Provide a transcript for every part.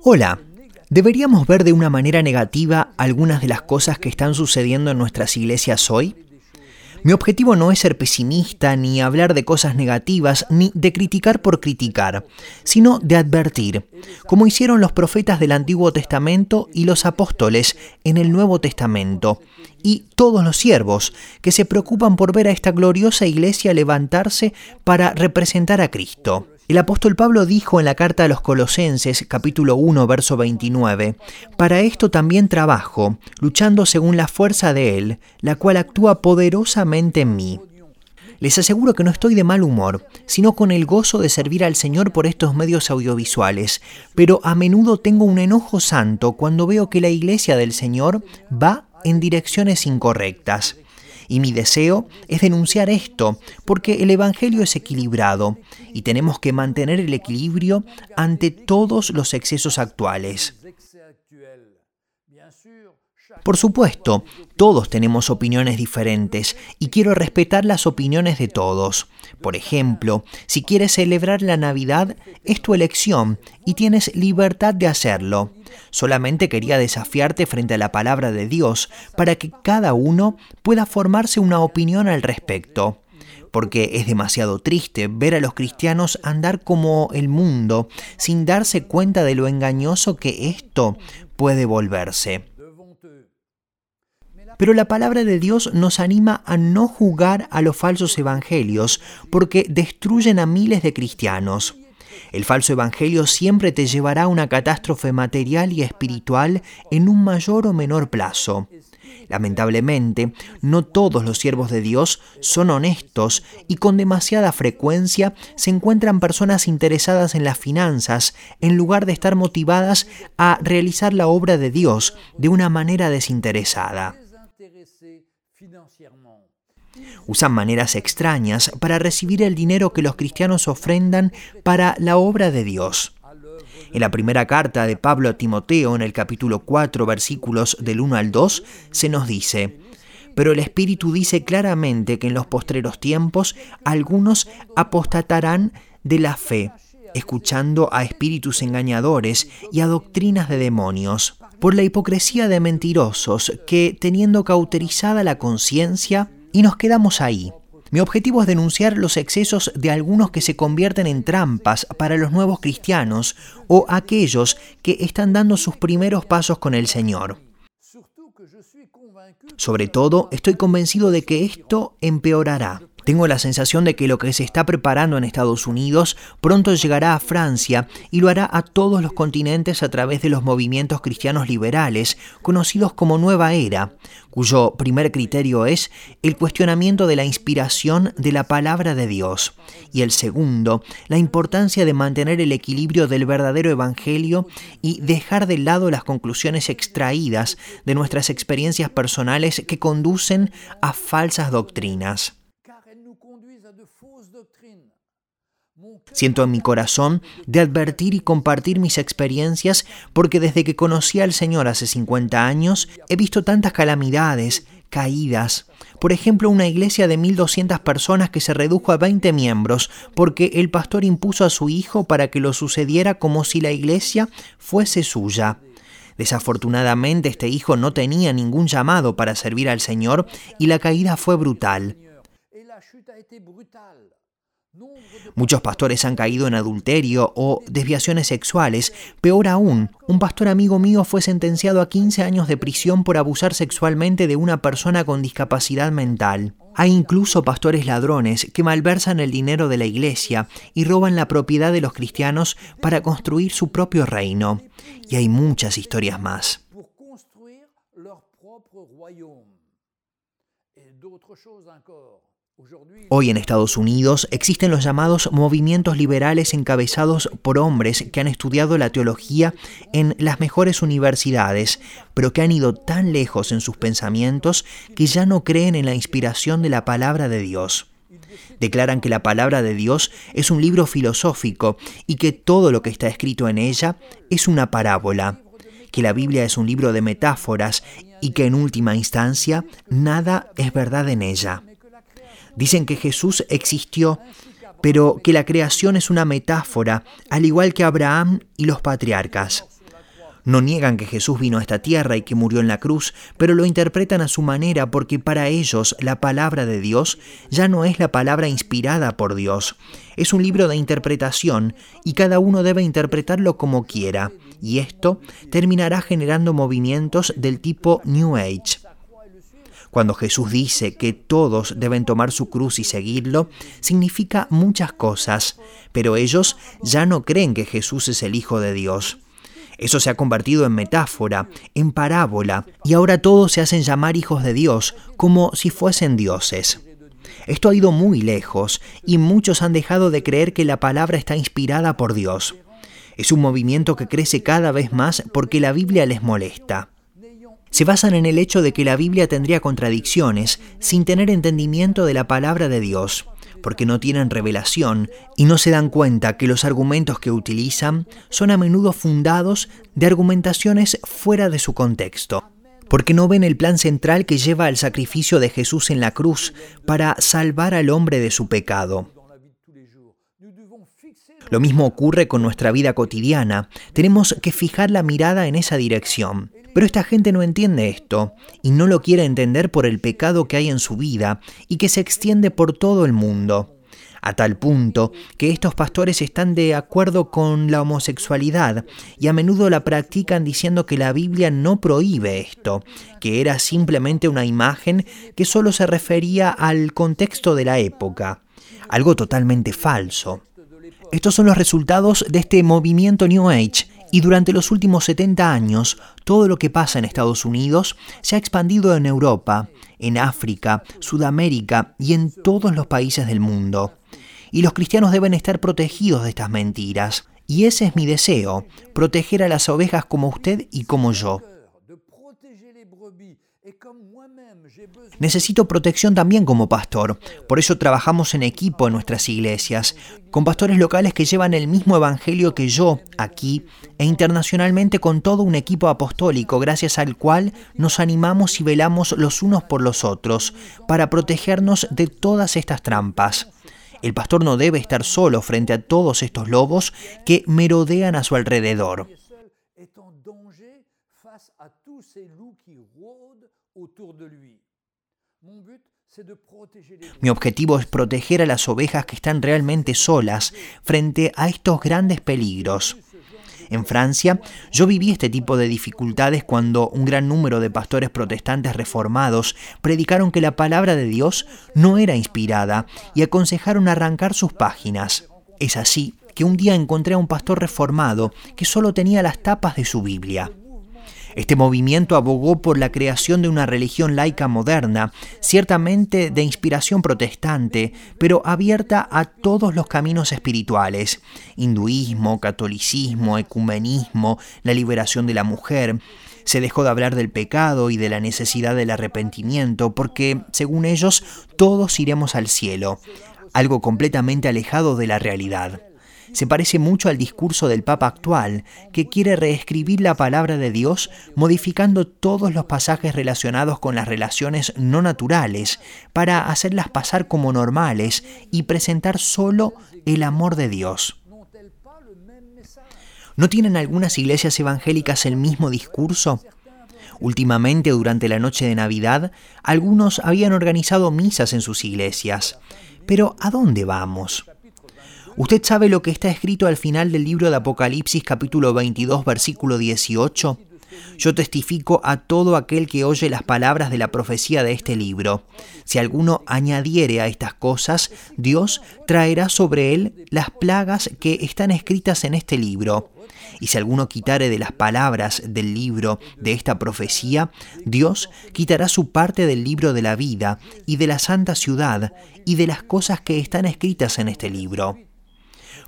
Hola. ¿Deberíamos ver de una manera negativa algunas de las cosas que están sucediendo en nuestras iglesias hoy? Mi objetivo no es ser pesimista, ni hablar de cosas negativas, ni de criticar por criticar, sino de advertir, como hicieron los profetas del Antiguo Testamento y los apóstoles en el Nuevo Testamento, y todos los siervos que se preocupan por ver a esta gloriosa iglesia levantarse para representar a Cristo. El apóstol Pablo dijo en la carta a los Colosenses capítulo 1 verso 29, Para esto también trabajo, luchando según la fuerza de Él, la cual actúa poderosamente en mí. Les aseguro que no estoy de mal humor, sino con el gozo de servir al Señor por estos medios audiovisuales, pero a menudo tengo un enojo santo cuando veo que la iglesia del Señor va en direcciones incorrectas. Y mi deseo es denunciar esto, porque el Evangelio es equilibrado y tenemos que mantener el equilibrio ante todos los excesos actuales. Por supuesto, todos tenemos opiniones diferentes y quiero respetar las opiniones de todos. Por ejemplo, si quieres celebrar la Navidad, es tu elección y tienes libertad de hacerlo. Solamente quería desafiarte frente a la palabra de Dios para que cada uno pueda formarse una opinión al respecto porque es demasiado triste ver a los cristianos andar como el mundo sin darse cuenta de lo engañoso que esto puede volverse. Pero la palabra de Dios nos anima a no jugar a los falsos evangelios porque destruyen a miles de cristianos. El falso evangelio siempre te llevará a una catástrofe material y espiritual en un mayor o menor plazo. Lamentablemente, no todos los siervos de Dios son honestos y con demasiada frecuencia se encuentran personas interesadas en las finanzas en lugar de estar motivadas a realizar la obra de Dios de una manera desinteresada. Usan maneras extrañas para recibir el dinero que los cristianos ofrendan para la obra de Dios. En la primera carta de Pablo a Timoteo, en el capítulo 4, versículos del 1 al 2, se nos dice, pero el Espíritu dice claramente que en los postreros tiempos algunos apostatarán de la fe, escuchando a espíritus engañadores y a doctrinas de demonios, por la hipocresía de mentirosos que, teniendo cauterizada la conciencia, y nos quedamos ahí. Mi objetivo es denunciar los excesos de algunos que se convierten en trampas para los nuevos cristianos o aquellos que están dando sus primeros pasos con el Señor. Sobre todo, estoy convencido de que esto empeorará. Tengo la sensación de que lo que se está preparando en Estados Unidos pronto llegará a Francia y lo hará a todos los continentes a través de los movimientos cristianos liberales, conocidos como Nueva Era, cuyo primer criterio es el cuestionamiento de la inspiración de la palabra de Dios, y el segundo, la importancia de mantener el equilibrio del verdadero Evangelio y dejar de lado las conclusiones extraídas de nuestras experiencias personales que conducen a falsas doctrinas. Siento en mi corazón de advertir y compartir mis experiencias porque desde que conocí al Señor hace 50 años he visto tantas calamidades, caídas. Por ejemplo, una iglesia de 1.200 personas que se redujo a 20 miembros porque el pastor impuso a su hijo para que lo sucediera como si la iglesia fuese suya. Desafortunadamente este hijo no tenía ningún llamado para servir al Señor y la caída fue brutal. Muchos pastores han caído en adulterio o desviaciones sexuales. Peor aún, un pastor amigo mío fue sentenciado a 15 años de prisión por abusar sexualmente de una persona con discapacidad mental. Hay incluso pastores ladrones que malversan el dinero de la iglesia y roban la propiedad de los cristianos para construir su propio reino. Y hay muchas historias más. Hoy en Estados Unidos existen los llamados movimientos liberales encabezados por hombres que han estudiado la teología en las mejores universidades, pero que han ido tan lejos en sus pensamientos que ya no creen en la inspiración de la palabra de Dios. Declaran que la palabra de Dios es un libro filosófico y que todo lo que está escrito en ella es una parábola, que la Biblia es un libro de metáforas y que en última instancia nada es verdad en ella. Dicen que Jesús existió, pero que la creación es una metáfora, al igual que Abraham y los patriarcas. No niegan que Jesús vino a esta tierra y que murió en la cruz, pero lo interpretan a su manera porque para ellos la palabra de Dios ya no es la palabra inspirada por Dios. Es un libro de interpretación y cada uno debe interpretarlo como quiera, y esto terminará generando movimientos del tipo New Age. Cuando Jesús dice que todos deben tomar su cruz y seguirlo, significa muchas cosas, pero ellos ya no creen que Jesús es el Hijo de Dios. Eso se ha convertido en metáfora, en parábola, y ahora todos se hacen llamar hijos de Dios, como si fuesen dioses. Esto ha ido muy lejos, y muchos han dejado de creer que la palabra está inspirada por Dios. Es un movimiento que crece cada vez más porque la Biblia les molesta. Se basan en el hecho de que la Biblia tendría contradicciones sin tener entendimiento de la palabra de Dios porque no tienen revelación y no se dan cuenta que los argumentos que utilizan son a menudo fundados de argumentaciones fuera de su contexto porque no ven el plan central que lleva al sacrificio de Jesús en la cruz para salvar al hombre de su pecado. Lo mismo ocurre con nuestra vida cotidiana. Tenemos que fijar la mirada en esa dirección. Pero esta gente no entiende esto y no lo quiere entender por el pecado que hay en su vida y que se extiende por todo el mundo. A tal punto que estos pastores están de acuerdo con la homosexualidad y a menudo la practican diciendo que la Biblia no prohíbe esto, que era simplemente una imagen que solo se refería al contexto de la época. Algo totalmente falso. Estos son los resultados de este movimiento New Age y durante los últimos 70 años, todo lo que pasa en Estados Unidos se ha expandido en Europa, en África, Sudamérica y en todos los países del mundo. Y los cristianos deben estar protegidos de estas mentiras. Y ese es mi deseo, proteger a las ovejas como usted y como yo. Necesito protección también como pastor, por eso trabajamos en equipo en nuestras iglesias, con pastores locales que llevan el mismo evangelio que yo aquí e internacionalmente con todo un equipo apostólico gracias al cual nos animamos y velamos los unos por los otros para protegernos de todas estas trampas. El pastor no debe estar solo frente a todos estos lobos que merodean a su alrededor. Mi objetivo es proteger a las ovejas que están realmente solas frente a estos grandes peligros. En Francia, yo viví este tipo de dificultades cuando un gran número de pastores protestantes reformados predicaron que la palabra de Dios no era inspirada y aconsejaron arrancar sus páginas. Es así que un día encontré a un pastor reformado que solo tenía las tapas de su Biblia. Este movimiento abogó por la creación de una religión laica moderna, ciertamente de inspiración protestante, pero abierta a todos los caminos espirituales, hinduismo, catolicismo, ecumenismo, la liberación de la mujer. Se dejó de hablar del pecado y de la necesidad del arrepentimiento, porque, según ellos, todos iremos al cielo, algo completamente alejado de la realidad se parece mucho al discurso del Papa actual, que quiere reescribir la palabra de Dios modificando todos los pasajes relacionados con las relaciones no naturales para hacerlas pasar como normales y presentar solo el amor de Dios. ¿No tienen algunas iglesias evangélicas el mismo discurso? Últimamente, durante la noche de Navidad, algunos habían organizado misas en sus iglesias. Pero ¿a dónde vamos? ¿Usted sabe lo que está escrito al final del libro de Apocalipsis capítulo 22 versículo 18? Yo testifico a todo aquel que oye las palabras de la profecía de este libro. Si alguno añadiere a estas cosas, Dios traerá sobre él las plagas que están escritas en este libro. Y si alguno quitare de las palabras del libro de esta profecía, Dios quitará su parte del libro de la vida y de la santa ciudad y de las cosas que están escritas en este libro.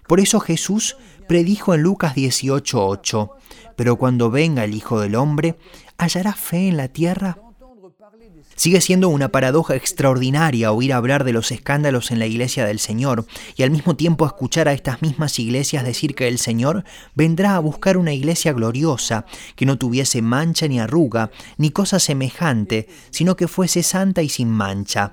Por eso Jesús predijo en Lucas 18:8, pero cuando venga el Hijo del Hombre, ¿hallará fe en la tierra? Sigue siendo una paradoja extraordinaria oír hablar de los escándalos en la iglesia del Señor y al mismo tiempo escuchar a estas mismas iglesias decir que el Señor vendrá a buscar una iglesia gloriosa, que no tuviese mancha ni arruga, ni cosa semejante, sino que fuese santa y sin mancha.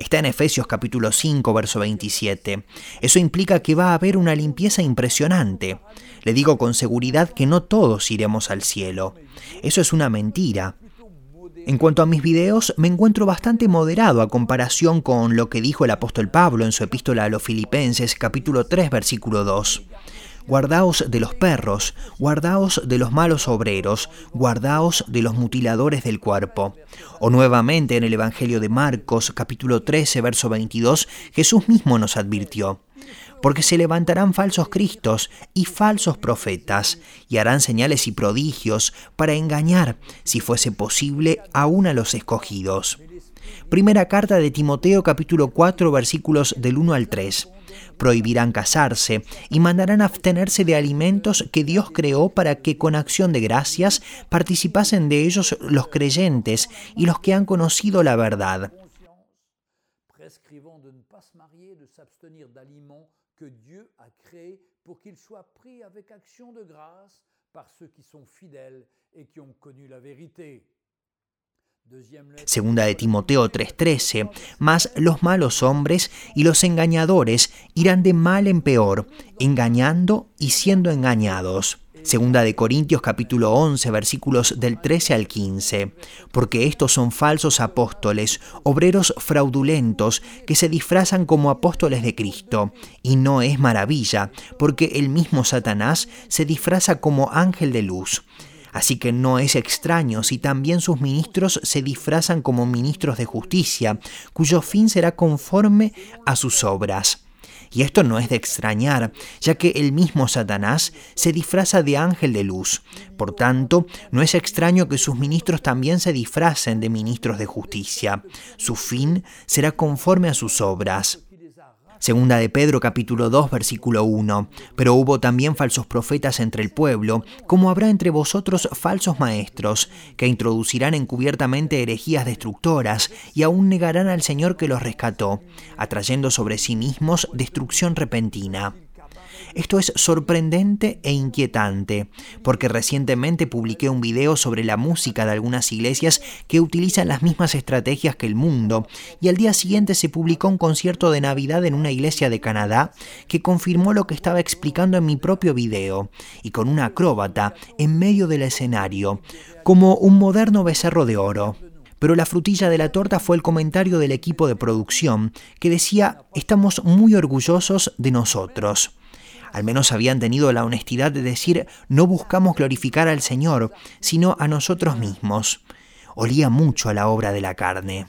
Está en Efesios capítulo 5, verso 27. Eso implica que va a haber una limpieza impresionante. Le digo con seguridad que no todos iremos al cielo. Eso es una mentira. En cuanto a mis videos, me encuentro bastante moderado a comparación con lo que dijo el apóstol Pablo en su epístola a los Filipenses capítulo 3 versículo 2. Guardaos de los perros, guardaos de los malos obreros, guardaos de los mutiladores del cuerpo. O nuevamente en el Evangelio de Marcos capítulo 13 verso 22, Jesús mismo nos advirtió porque se levantarán falsos cristos y falsos profetas, y harán señales y prodigios para engañar, si fuese posible, aún a los escogidos. Primera carta de Timoteo capítulo 4 versículos del 1 al 3. Prohibirán casarse y mandarán abstenerse de alimentos que Dios creó para que con acción de gracias participasen de ellos los creyentes y los que han conocido la verdad. Segunda de Timoteo 3:13, mas los malos hombres y los engañadores irán de mal en peor, engañando y siendo engañados. Segunda de Corintios capítulo 11 versículos del 13 al 15, porque estos son falsos apóstoles, obreros fraudulentos, que se disfrazan como apóstoles de Cristo. Y no es maravilla, porque el mismo Satanás se disfraza como ángel de luz. Así que no es extraño si también sus ministros se disfrazan como ministros de justicia, cuyo fin será conforme a sus obras. Y esto no es de extrañar, ya que el mismo Satanás se disfraza de ángel de luz. Por tanto, no es extraño que sus ministros también se disfracen de ministros de justicia. Su fin será conforme a sus obras. Segunda de Pedro capítulo 2 versículo 1. Pero hubo también falsos profetas entre el pueblo, como habrá entre vosotros falsos maestros, que introducirán encubiertamente herejías destructoras y aún negarán al Señor que los rescató, atrayendo sobre sí mismos destrucción repentina. Esto es sorprendente e inquietante, porque recientemente publiqué un video sobre la música de algunas iglesias que utilizan las mismas estrategias que el mundo, y al día siguiente se publicó un concierto de Navidad en una iglesia de Canadá que confirmó lo que estaba explicando en mi propio video, y con una acróbata en medio del escenario, como un moderno becerro de oro. Pero la frutilla de la torta fue el comentario del equipo de producción, que decía, estamos muy orgullosos de nosotros. Al menos habían tenido la honestidad de decir, no buscamos glorificar al Señor, sino a nosotros mismos. Olía mucho a la obra de la carne.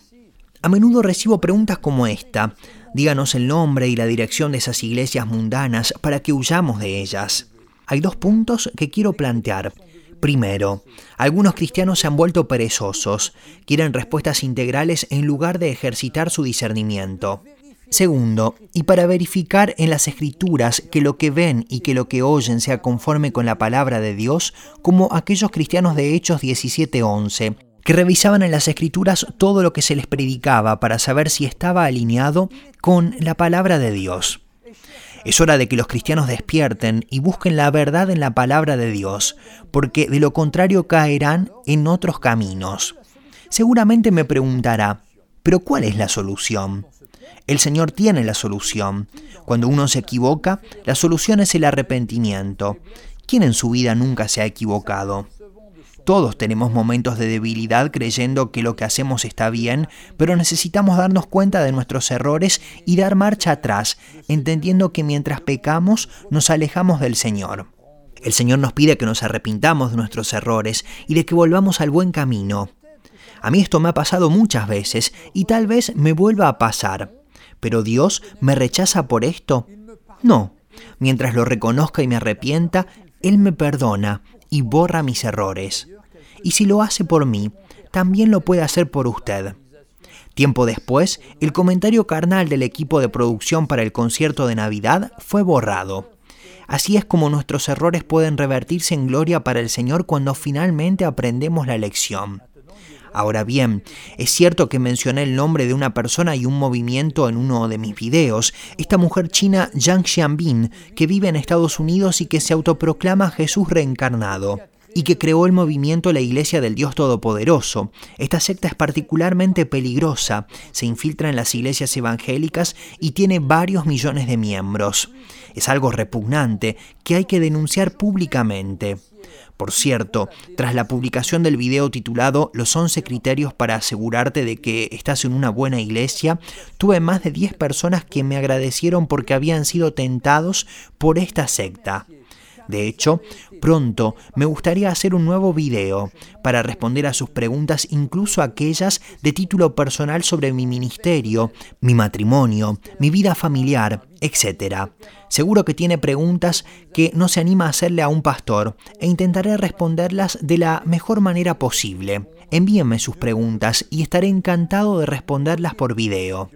A menudo recibo preguntas como esta. Díganos el nombre y la dirección de esas iglesias mundanas para que huyamos de ellas. Hay dos puntos que quiero plantear. Primero, algunos cristianos se han vuelto perezosos, quieren respuestas integrales en lugar de ejercitar su discernimiento. Segundo, y para verificar en las escrituras que lo que ven y que lo que oyen sea conforme con la palabra de Dios, como aquellos cristianos de Hechos 17:11, que revisaban en las escrituras todo lo que se les predicaba para saber si estaba alineado con la palabra de Dios. Es hora de que los cristianos despierten y busquen la verdad en la palabra de Dios, porque de lo contrario caerán en otros caminos. Seguramente me preguntará, ¿pero cuál es la solución? El Señor tiene la solución. Cuando uno se equivoca, la solución es el arrepentimiento. ¿Quién en su vida nunca se ha equivocado? Todos tenemos momentos de debilidad creyendo que lo que hacemos está bien, pero necesitamos darnos cuenta de nuestros errores y dar marcha atrás, entendiendo que mientras pecamos nos alejamos del Señor. El Señor nos pide que nos arrepintamos de nuestros errores y de que volvamos al buen camino. A mí esto me ha pasado muchas veces y tal vez me vuelva a pasar. ¿Pero Dios me rechaza por esto? No. Mientras lo reconozca y me arrepienta, Él me perdona y borra mis errores. Y si lo hace por mí, también lo puede hacer por usted. Tiempo después, el comentario carnal del equipo de producción para el concierto de Navidad fue borrado. Así es como nuestros errores pueden revertirse en gloria para el Señor cuando finalmente aprendemos la lección. Ahora bien, es cierto que mencioné el nombre de una persona y un movimiento en uno de mis videos, esta mujer china Yang Xianbin, que vive en Estados Unidos y que se autoproclama Jesús reencarnado. y que creó el movimiento La Iglesia del Dios Todopoderoso. Esta secta es particularmente peligrosa, se infiltra en las iglesias evangélicas y tiene varios millones de miembros. Es algo repugnante que hay que denunciar públicamente. Por cierto, tras la publicación del video titulado Los 11 criterios para asegurarte de que estás en una buena iglesia, tuve más de 10 personas que me agradecieron porque habían sido tentados por esta secta. De hecho, pronto me gustaría hacer un nuevo video para responder a sus preguntas, incluso aquellas de título personal sobre mi ministerio, mi matrimonio, mi vida familiar, etc. Seguro que tiene preguntas que no se anima a hacerle a un pastor e intentaré responderlas de la mejor manera posible. Envíenme sus preguntas y estaré encantado de responderlas por video.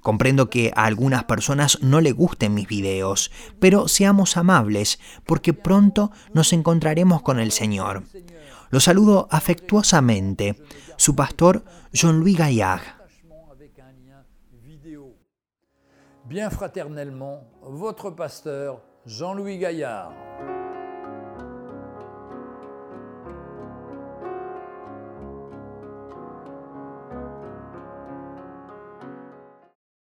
Comprendo que a algunas personas no le gusten mis videos, pero seamos amables, porque pronto nos encontraremos con el Señor. Lo saludo afectuosamente, su pastor Jean-Louis Gaillard. Bien fraternellement, votre pasteur Jean-Louis Gaillard.